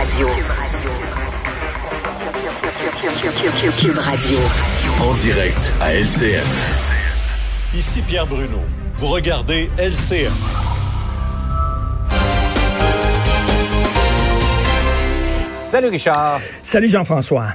Radio. Cube Radio. En direct à LCN. Ici Pierre Bruno. Vous regardez LCN. Salut Richard. Salut Jean-François.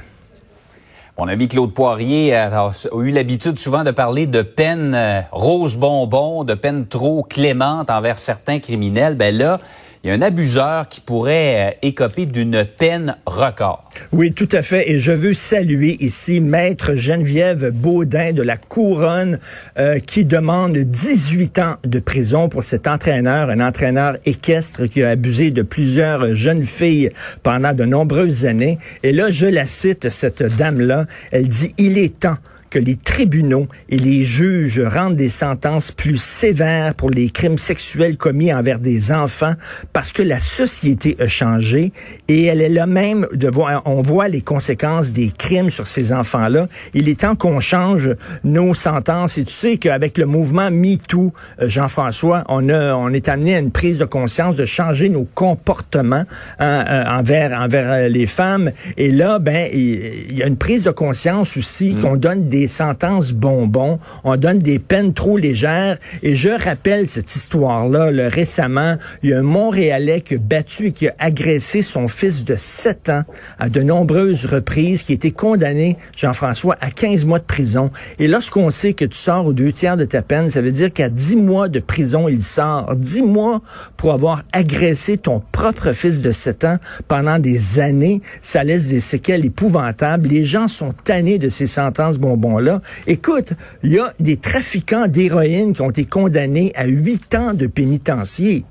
Mon ami Claude Poirier a, eu l'habitude souvent de parler de peine euh, rose bonbon, de peine trop clémente envers certains criminels. Ben là, il y a un abuseur qui pourrait euh, écoper d'une peine record. Oui, tout à fait. Et je veux saluer ici Maître Geneviève Baudin de la Couronne euh, qui demande 18 ans de prison pour cet entraîneur, un entraîneur équestre qui a abusé de plusieurs jeunes filles pendant de nombreuses années. Et là, je la cite, cette dame-là, elle dit, il est temps que les tribunaux et les juges rendent des sentences plus sévères pour les crimes sexuels commis envers des enfants parce que la société a changé et elle est là même de voir, on voit les conséquences des crimes sur ces enfants-là. Il est temps qu'on change nos sentences et tu sais qu'avec le mouvement MeToo, euh, Jean-François, on a, on est amené à une prise de conscience de changer nos comportements hein, euh, envers, envers euh, les femmes et là, ben, il y, a une prise de conscience aussi mmh. qu'on donne des des sentences bonbons, on donne des peines trop légères. Et je rappelle cette histoire-là. récemment, il y a un Montréalais qui a battu et qui a agressé son fils de 7 ans à de nombreuses reprises, qui a été condamné, Jean-François, à 15 mois de prison. Et lorsqu'on sait que tu sors aux deux tiers de ta peine, ça veut dire qu'à 10 mois de prison, il sort. 10 mois pour avoir agressé ton propre fils de 7 ans pendant des années, ça laisse des séquelles épouvantables. Les gens sont tannés de ces sentences bonbons là Écoute, il y a des trafiquants d'héroïne qui ont été condamnés à huit ans de pénitencier.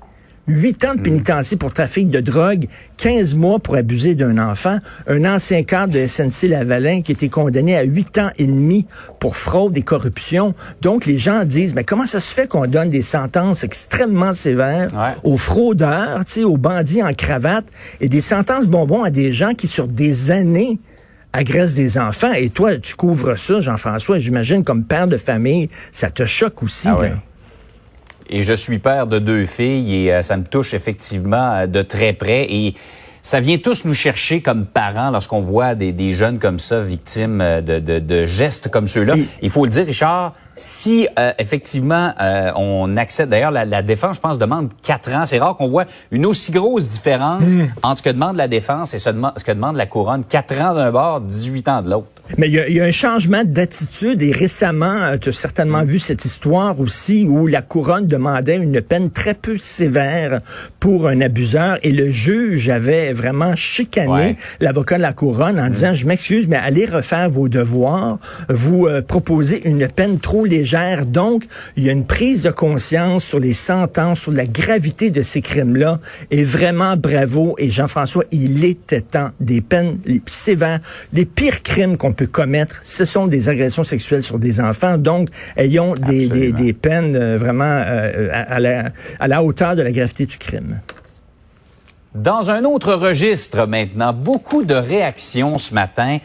Huit ans de hmm. pénitencier pour trafic de drogue, 15 mois pour abuser d'un enfant. Un ancien cadre de SNC Lavalin qui a été condamné à huit ans et demi pour fraude et corruption. Donc, les gens disent, mais comment ça se fait qu'on donne des sentences extrêmement sévères aux fraudeurs, aux bandits en cravate et des sentences bonbons à des gens qui, sur des années, agresse des enfants. Et toi, tu couvres ça, Jean-François, j'imagine, comme père de famille, ça te choque aussi. Ah Et je suis père de deux filles et euh, ça me touche effectivement euh, de très près. Et ça vient tous nous chercher comme parents lorsqu'on voit des, des, jeunes comme ça victimes euh, de, de, de gestes comme ceux-là. Il faut le dire, Richard, si euh, effectivement euh, on accepte, d'ailleurs la, la, défense, je pense, demande quatre ans. C'est rare qu'on voit une aussi grosse différence hmm. entre ce que demande la défense et ce, que demande la couronne. Quatre ans d'un bord, 18 ans de l'autre. Mais il y, y, a un changement d'attitude et récemment, euh, tu as certainement vu cette histoire aussi où la couronne demandait une peine très peu sévère pour un abuseur et le juge avait vraiment chicané l'avocat de la couronne en hmm. disant, je m'excuse, mais allez refaire vos devoirs, vous proposez une peine trop légère. Donc, il y a une prise de conscience sur les sentences, sur la gravité de ces crimes-là. Et vraiment, bravo. Et Jean-François, il était temps des peines les plus sévères. Les pires crimes qu'on peut commettre, ce sont des agressions sexuelles sur des enfants. Donc, ayons des, des, des, peines euh, vraiment euh, à, la, à la hauteur de la gravité du crime. Dans un autre registre maintenant, beaucoup de réactions ce matin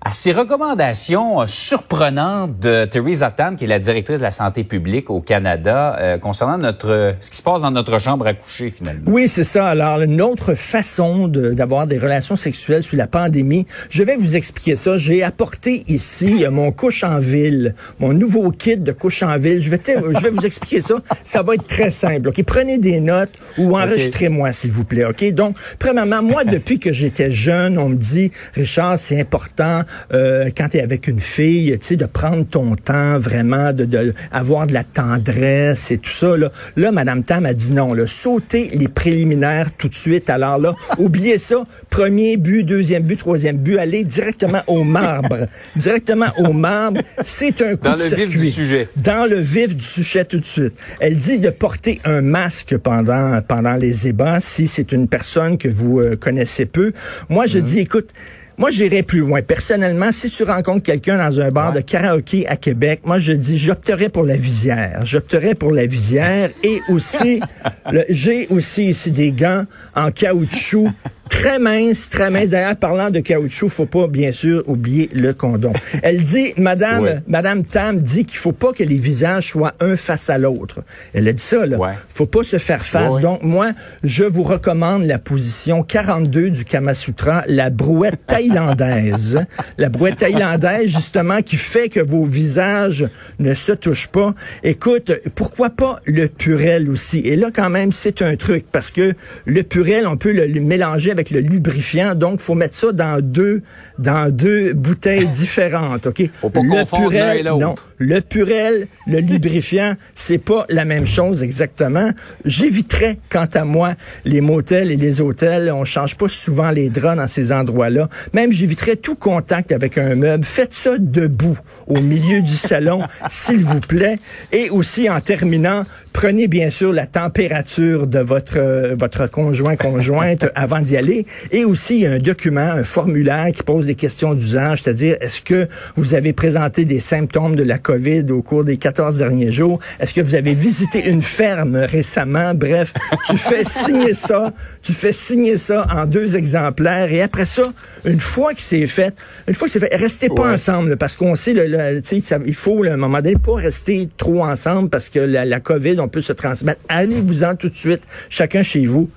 à ces recommandations euh, surprenantes de Theresa Tam, qui est la directrice de la santé publique au Canada, euh, concernant notre ce qui se passe dans notre chambre à coucher finalement. Oui, c'est ça. Alors, une autre façon d'avoir des relations sexuelles sous la pandémie, je vais vous expliquer ça. J'ai apporté ici euh, mon couche en ville, mon nouveau kit de couche en ville. Je vais, je vais vous expliquer ça. Ça va être très simple. Ok, prenez des notes ou enregistrez-moi s'il vous plaît. Ok? Donc, premièrement, moi depuis que j'étais jeune, on me dit, Richard, c'est important euh, quand tu es avec une fille, tu sais, de prendre ton temps vraiment, de, de, avoir de la tendresse et tout ça. Là, là Madame Tam a dit non, là, sauter les préliminaires tout de suite. Alors là, oubliez ça. Premier but, deuxième but, troisième but, aller directement au marbre. directement au marbre. C'est un coup Dans de le circuit. vif du sujet. Dans le vif du sujet tout de suite. Elle dit de porter un masque pendant, pendant les ébats si c'est une personne que vous euh, connaissez peu. Moi, je mm-hmm. dis, écoute, moi, j'irais plus loin. Personnellement, si tu rencontres quelqu'un dans un bar de karaoké à Québec, moi, je dis, j'opterais pour la visière. J'opterais pour la visière et aussi, j'ai aussi ici des gants en caoutchouc Très mince, très mince. D'ailleurs, parlant de caoutchouc, faut pas, bien sûr, oublier le condom. Elle dit, Madame, Ouais. Madame Tam dit qu'il faut pas que les visages soient un face à l'autre. Elle a dit ça, là. Ouais. Faut pas se faire face. Ouais. Donc, moi, je vous recommande la position 42 du Kama Sutra, la brouette thaïlandaise. la brouette thaïlandaise, justement, qui fait que vos visages ne se touchent pas. Écoute, pourquoi pas le purel aussi? Et là, quand même, c'est un truc, parce que le purel, on peut le, le mélanger avec le lubrifiant, donc faut mettre ça dans deux, dans deux bouteilles différentes, OK? Faut pas le l'autre. non. Le purel, le lubrifiant, c'est pas la même chose exactement. J'éviterais, quant à moi, les motels et les hôtels. On change pas souvent les draps dans ces endroits-là. Même, j'éviterais tout contact avec un meuble. Faites ça debout, au milieu du salon, s'il vous plaît. Et aussi, en terminant, prenez bien sûr la température de votre, euh, votre conjoint, conjointe avant d'y aller. Et aussi, il y a un document, un formulaire qui pose des questions d'usage, c'est-à-dire, est-ce que vous avez présenté des symptômes de la COVID au cours des 14 derniers jours? Est-ce que vous avez visité une ferme récemment? Bref, tu fais signer ça, tu fais signer ça en deux exemplaires et après ça, une fois que c'est fait, une fois que c'est fait, restez pas Ouais. ensemble parce qu'on sait, le, le- ça- il faut un moment donné pas rester trop ensemble parce que la, la COVID, on peut se transmettre. Allez-vous-en tout de suite, chacun chez vous.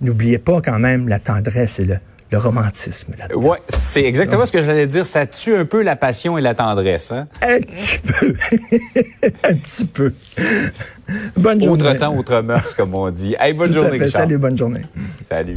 N'oubliez pas quand même la tendresse et le, le romantisme. Ouais, c'est exactement ce que j'allais dire. Ça tue un peu la passion et la tendresse. Hein? Un petit peu. un petit peu. Bonne Autre journée. temps, autre mœurs, comme on dit. Hey, bonne Tout à journée, fait. Richard. Salut, bonne journée. Salut.